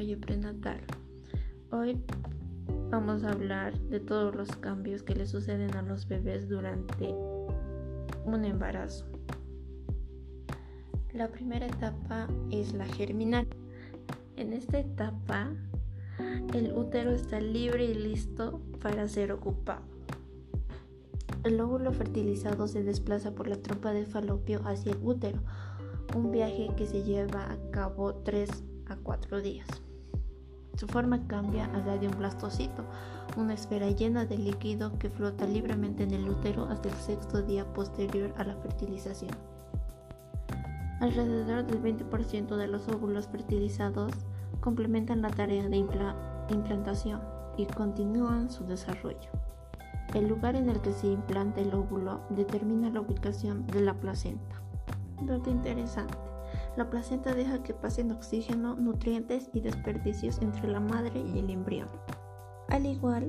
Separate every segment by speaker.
Speaker 1: desarrollo prenatal. Hoy vamos a hablar de todos los cambios que le suceden a los bebés durante un embarazo. La primera etapa es la germinal. En esta etapa, el útero está libre y listo para ser ocupado. El óvulo fertilizado se desplaza por la trompa de falopio hacia el útero, un viaje que se lleva a cabo 3 a 4 días. Su forma cambia a la de un blastocito, una esfera llena de líquido que flota libremente en el útero hasta el sexto día posterior a la fertilización. Alrededor del 20% de los óvulos fertilizados complementan la tarea de implantación y continúan su desarrollo. El lugar en el que se implanta el óvulo determina la ubicación de la placenta. Dato interesante. La placenta deja que pasen oxígeno, nutrientes y desperdicios entre la madre y el embrión. Al igual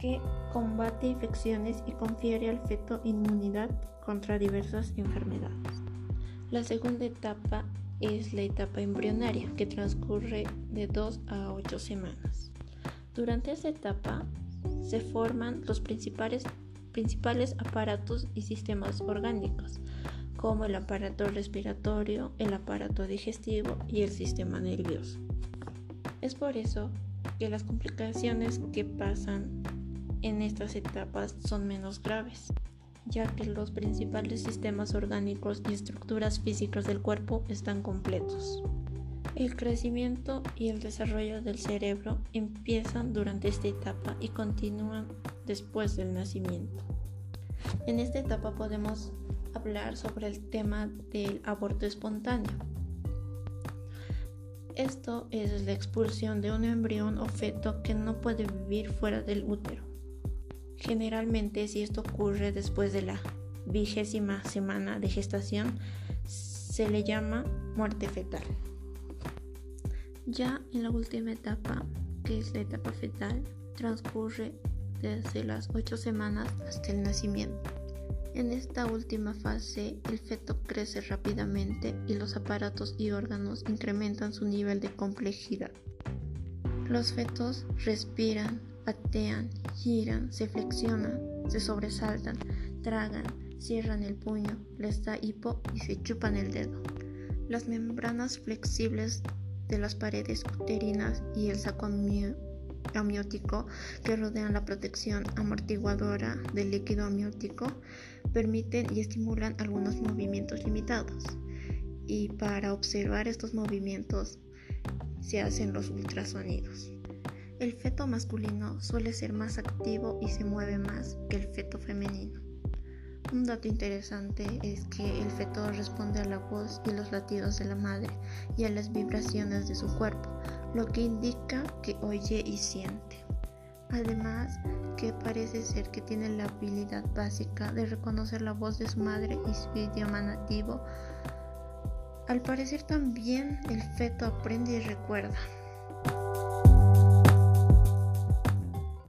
Speaker 1: que combate infecciones y confiere al feto inmunidad contra diversas enfermedades. La segunda etapa es la etapa embrionaria, que transcurre de 2 a 8 semanas. Durante esta etapa se forman los principales, principales aparatos y sistemas orgánicos, como el aparato respiratorio, el aparato digestivo y el sistema nervioso. Es por eso que las complicaciones que pasan en estas etapas son menos graves ya que los principales sistemas orgánicos y estructuras físicas del cuerpo están completos. El crecimiento y el desarrollo del cerebro empiezan durante esta etapa y continúan después del nacimiento. En esta etapa podemos hablar sobre el tema del aborto espontáneo. Esto es la expulsión de un embrión o feto que no puede vivir fuera del útero. Generalmente, si esto ocurre después de la vigésima semana de gestación, se le llama muerte fetal. Ya en la última etapa, que es la etapa fetal, transcurre desde las 8 semanas hasta el nacimiento. En esta última fase, el feto crece rápidamente y los aparatos y órganos incrementan su nivel de complejidad. Los fetos respiran, patean, giran, se flexionan, se sobresaltan, tragan, cierran el puño, les da hipo y se chupan el dedo. Las membranas flexibles de las paredes uterinas y el saco amniótico que rodean la protección amortiguadora del líquido amniótico permiten y estimulan algunos movimientos limitados. Y para observar estos movimientos se hacen los ultrasonidos. El feto masculino suele ser más activo y se mueve más que el feto femenino. Un dato interesante es que el feto responde a la voz y los latidos de la madre y a las vibraciones de su cuerpo, lo que indica que oye y siente. Además, que parece ser que tiene la habilidad básica de reconocer la voz de su madre y su idioma nativo. Al parecer también el feto aprende y recuerda.